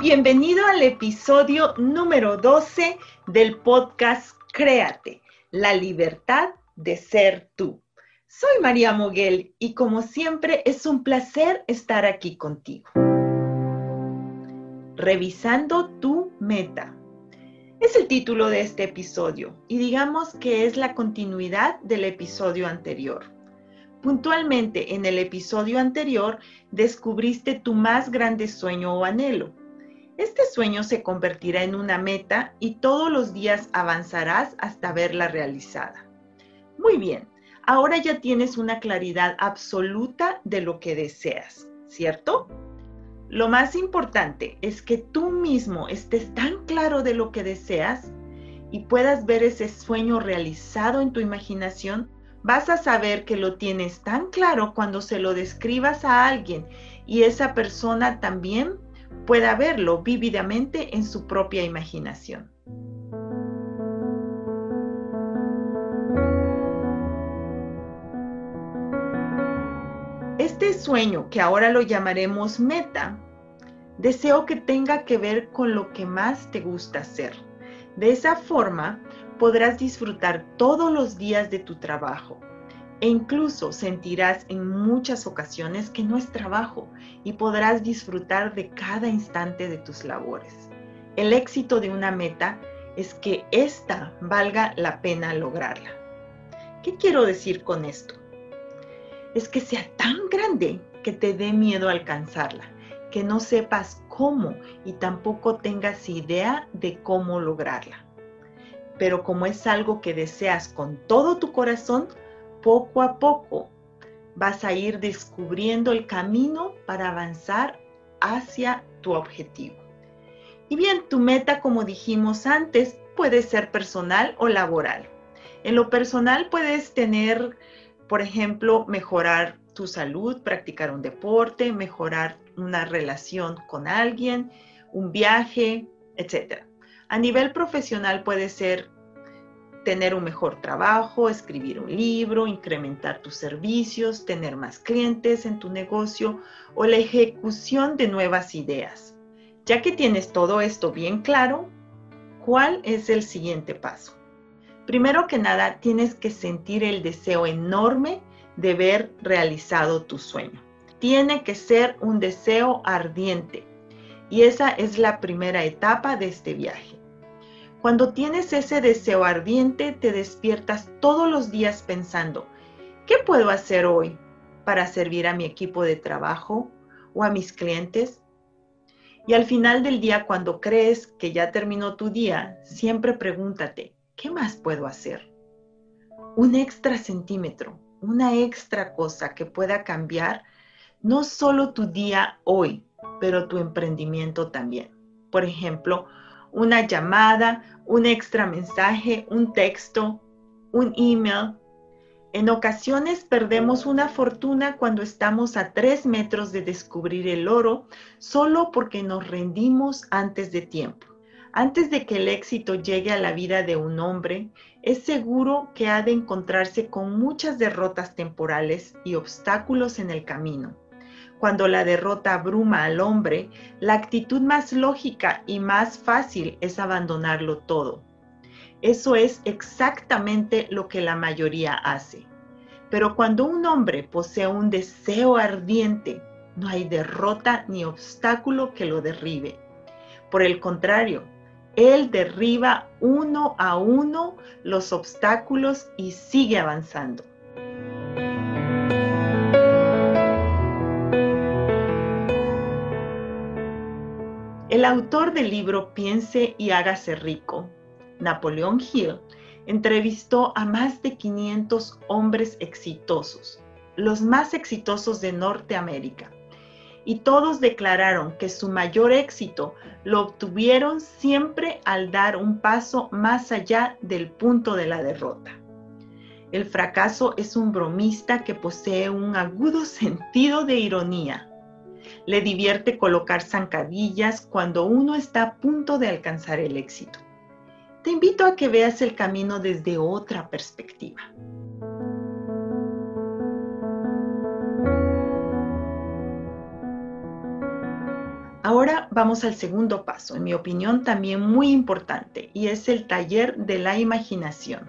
Bienvenido al episodio número 12 del podcast Créate, la libertad de ser tú. Soy María Moguel y como siempre es un placer estar aquí contigo. Revisando tu meta. Es el título de este episodio y digamos que es la continuidad del episodio anterior. Puntualmente, en el episodio anterior descubriste tu más grande sueño o anhelo este sueño se convertirá en una meta y todos los días avanzarás hasta verla realizada. Muy bien, ahora ya tienes una claridad absoluta de lo que deseas, ¿cierto? Lo más importante es que tú mismo estés tan claro de lo que deseas y puedas ver ese sueño realizado en tu imaginación, vas a saber que lo tienes tan claro cuando se lo describas a alguien y esa persona también pueda verlo vívidamente en su propia imaginación. Este sueño, que ahora lo llamaremos meta, deseo que tenga que ver con lo que más te gusta hacer. De esa forma, podrás disfrutar todos los días de tu trabajo, e incluso sentirás en muchas ocasiones que no es trabajo y podrás disfrutar de cada instante de tus labores. El éxito de una meta es que ésta valga la pena lograrla. ¿Qué quiero decir con esto? Es que sea tan grande que te dé miedo alcanzarla, que no sepas cómo y tampoco tengas idea de cómo lograrla. Pero como es algo que deseas con todo tu corazón, poco a poco vas a ir descubriendo el camino para avanzar hacia tu objetivo. Y bien, tu meta, como dijimos antes, puede ser personal o laboral. En lo personal puedes tener, por ejemplo, mejorar tu salud, practicar un deporte, mejorar una relación con alguien, un viaje, etc. A nivel profesional puede ser tener un mejor trabajo, escribir un libro, incrementar tus servicios, tener más clientes en tu negocio o la ejecución de nuevas ideas. Ya que tienes todo esto bien claro, ¿cuál es el siguiente paso? Primero que nada, tienes que sentir el deseo enorme de ver realizado tu sueño. Tiene que ser un deseo ardiente y esa es la primera etapa de este viaje. Cuando tienes ese deseo ardiente, te despiertas todos los días pensando, ¿qué puedo hacer hoy para servir a mi equipo de trabajo o a mis clientes? Y al final del día, cuando crees que ya terminó tu día, siempre pregúntate, ¿qué más puedo hacer? Un extra centímetro, una extra cosa que pueda cambiar no solo tu día hoy, pero tu emprendimiento también. Por ejemplo, una llamada, un extra mensaje, un texto, un email. En ocasiones perdemos una fortuna cuando estamos a tres metros de descubrir el oro solo porque nos rendimos antes de tiempo. Antes de que el éxito llegue a la vida de un hombre, es seguro que ha de encontrarse con muchas derrotas temporales y obstáculos en el camino. Cuando la derrota abruma al hombre, la actitud más lógica y más fácil es abandonarlo todo. Eso es exactamente lo que la mayoría hace. Pero cuando un hombre posee un deseo ardiente, no hay derrota ni obstáculo que lo derribe. Por el contrario, él derriba uno a uno los obstáculos y sigue avanzando. El autor del libro Piense y hágase rico, Napoleón Hill, entrevistó a más de 500 hombres exitosos, los más exitosos de Norteamérica, y todos declararon que su mayor éxito lo obtuvieron siempre al dar un paso más allá del punto de la derrota. El fracaso es un bromista que posee un agudo sentido de ironía. Le divierte colocar zancadillas cuando uno está a punto de alcanzar el éxito. Te invito a que veas el camino desde otra perspectiva. Ahora vamos al segundo paso, en mi opinión también muy importante, y es el taller de la imaginación,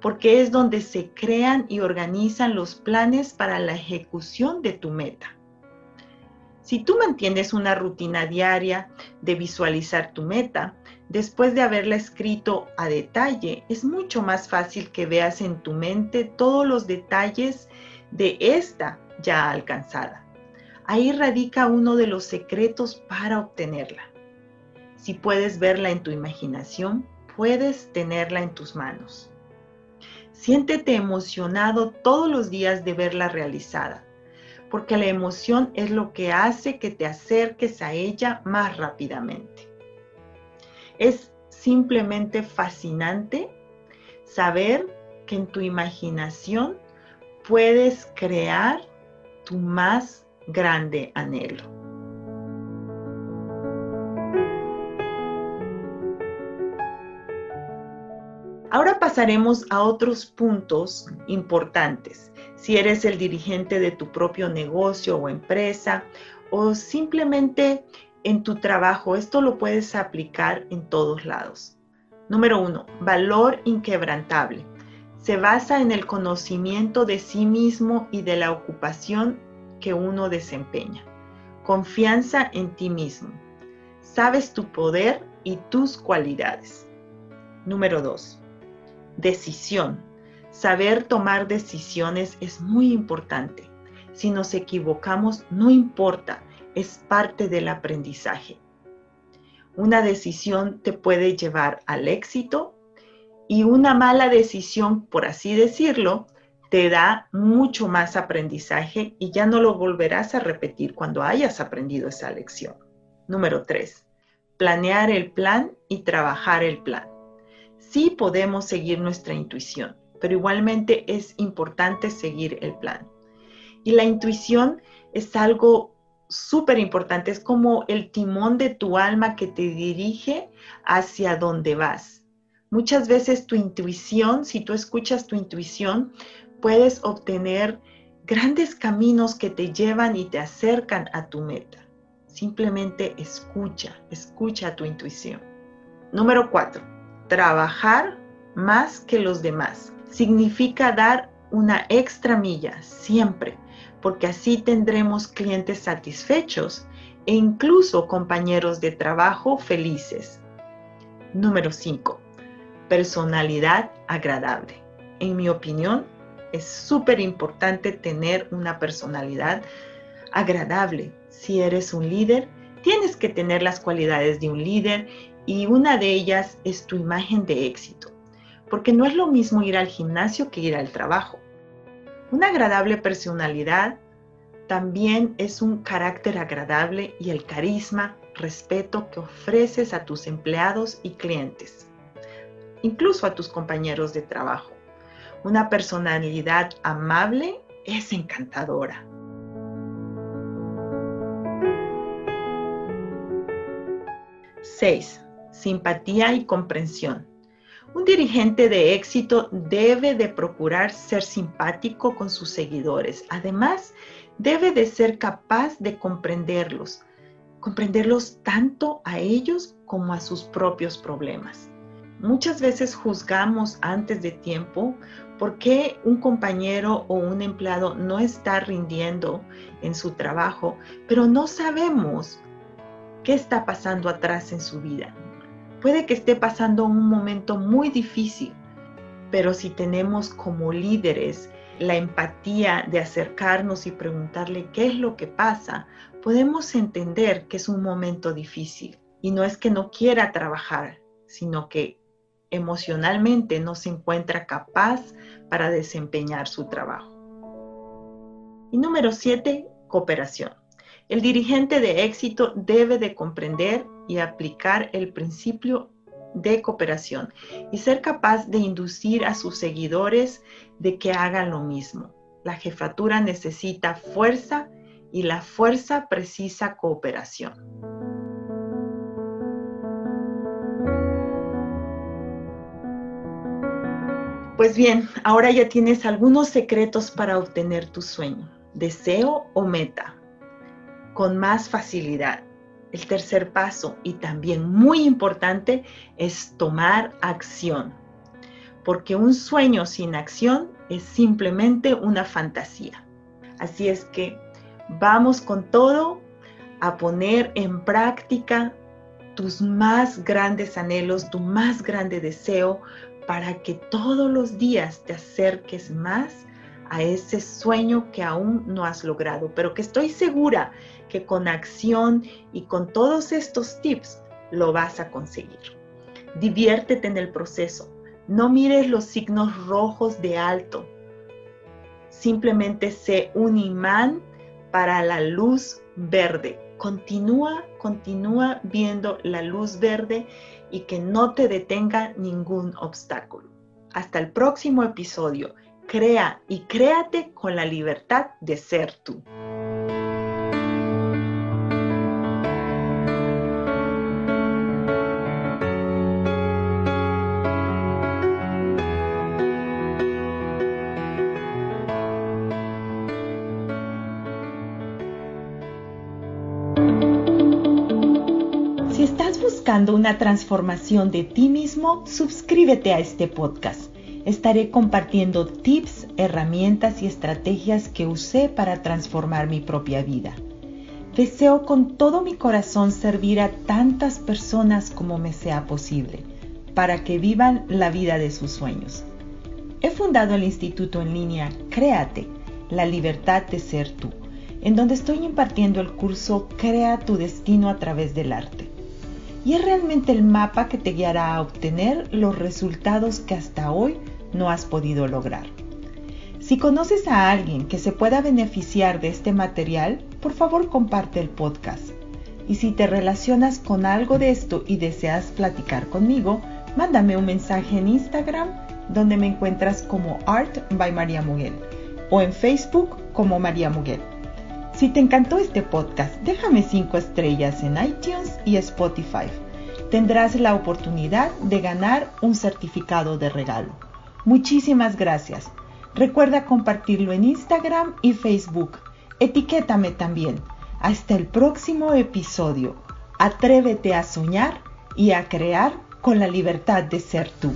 porque es donde se crean y organizan los planes para la ejecución de tu meta. Si tú mantienes una rutina diaria de visualizar tu meta, después de haberla escrito a detalle, es mucho más fácil que veas en tu mente todos los detalles de esta ya alcanzada. Ahí radica uno de los secretos para obtenerla. Si puedes verla en tu imaginación, puedes tenerla en tus manos. Siéntete emocionado todos los días de verla realizada, porque la emoción es lo que hace que te acerques a ella más rápidamente. Es simplemente fascinante saber que en tu imaginación puedes crear tu más grande anhelo. Ahora pasaremos a otros puntos importantes. Si eres el dirigente de tu propio negocio o empresa o simplemente en tu trabajo, esto lo puedes aplicar en todos lados. Número uno, valor inquebrantable. Se basa en el conocimiento de sí mismo y de la ocupación que uno desempeña. Confianza en ti mismo. Sabes tu poder y tus cualidades. Número 2. Decisión. Saber tomar decisiones es muy importante. Si nos equivocamos, no importa, es parte del aprendizaje. Una decisión te puede llevar al éxito y una mala decisión, por así decirlo, te da mucho más aprendizaje y ya no lo volverás a repetir cuando hayas aprendido esa lección. Número 3. Planear el plan y trabajar el plan. Sí podemos seguir nuestra intuición, pero igualmente es importante seguir el plan. Y la intuición es algo súper importante, es como el timón de tu alma que te dirige hacia donde vas. Muchas veces tu intuición, si tú escuchas tu intuición, puedes obtener grandes caminos que te llevan y te acercan a tu meta. Simplemente escucha, escucha tu intuición. Número cuatro, trabajar más que los demás. Significa dar una extra milla siempre, porque así tendremos clientes satisfechos e incluso compañeros de trabajo felices. Número 5. Personalidad agradable. En mi opinión, es súper importante tener una personalidad agradable. Si eres un líder, tienes que tener las cualidades de un líder y una de ellas es tu imagen de éxito, porque no es lo mismo ir al gimnasio que ir al trabajo. Una agradable personalidad también es un carácter agradable y el carisma, respeto que ofreces a tus empleados y clientes, incluso a tus compañeros de trabajo. Una personalidad amable es encantadora. Seis, Simpatía y comprensión. Un dirigente de éxito debe de procurar ser simpático con sus seguidores. Además, debe de ser capaz de comprenderlos, comprenderlos tanto a ellos como a sus propios problemas. Muchas veces juzgamos antes de tiempo por qué un compañero o un empleado no está rindiendo en su trabajo, pero no sabemos qué está pasando atrás en su vida. Puede que esté pasando un momento muy difícil, pero si tenemos como líderes la empatía de acercarnos y preguntarle qué es lo que pasa, podemos entender que es un momento difícil. Y no es que no quiera trabajar, sino que emocionalmente no se encuentra capaz para desempeñar su trabajo. Y número siete, cooperación. El dirigente de éxito debe de comprender y aplicar el principio de cooperación y ser capaz de inducir a sus seguidores de que hagan lo mismo. La jefatura necesita fuerza y la fuerza precisa cooperación. Pues bien, ahora ya tienes algunos secretos para obtener tu sueño, deseo o meta con más facilidad. El tercer paso, y también muy importante, es tomar acción. Porque un sueño sin acción es simplemente una fantasía. Así es que vamos con todo a poner en práctica tus más grandes anhelos, tu más grande deseo, para que todos los días te acerques más a ese sueño que aún no has logrado, pero que estoy segura que con acción y con todos estos tips lo vas a conseguir. Diviértete en el proceso. No mires los signos rojos de alto. Simplemente sé un imán para la luz verde. Continúa, continúa viendo la luz verde y que no te detenga ningún obstáculo. Hasta el próximo episodio. Crea y créate con la libertad de ser tú. buscando una transformación de ti mismo, suscríbete a este podcast. Estaré compartiendo tips, herramientas y estrategias que usé para transformar mi propia vida. Deseo con todo mi corazón servir a tantas personas como me sea posible, para que vivan la vida de sus sueños. He fundado el instituto en línea Créate, la libertad de ser tú, en donde estoy impartiendo el curso Crea tu destino a través del arte y es realmente el mapa que te guiará a obtener los resultados que hasta hoy no has podido lograr. Si conoces a alguien que se pueda beneficiar de este material, por favor comparte el podcast. Y si te relacionas con algo de esto y deseas platicar conmigo, mándame un mensaje en Instagram donde me encuentras como Art by María Muguel o en Facebook como María Muguel. Si te encantó este podcast, déjame 5 estrellas en iTunes y Spotify. Tendrás la oportunidad de ganar un certificado de regalo. Muchísimas gracias. Recuerda compartirlo en Instagram y Facebook. Etiquétame también. Hasta el próximo episodio. Atrévete a soñar y a crear con la libertad de ser tú.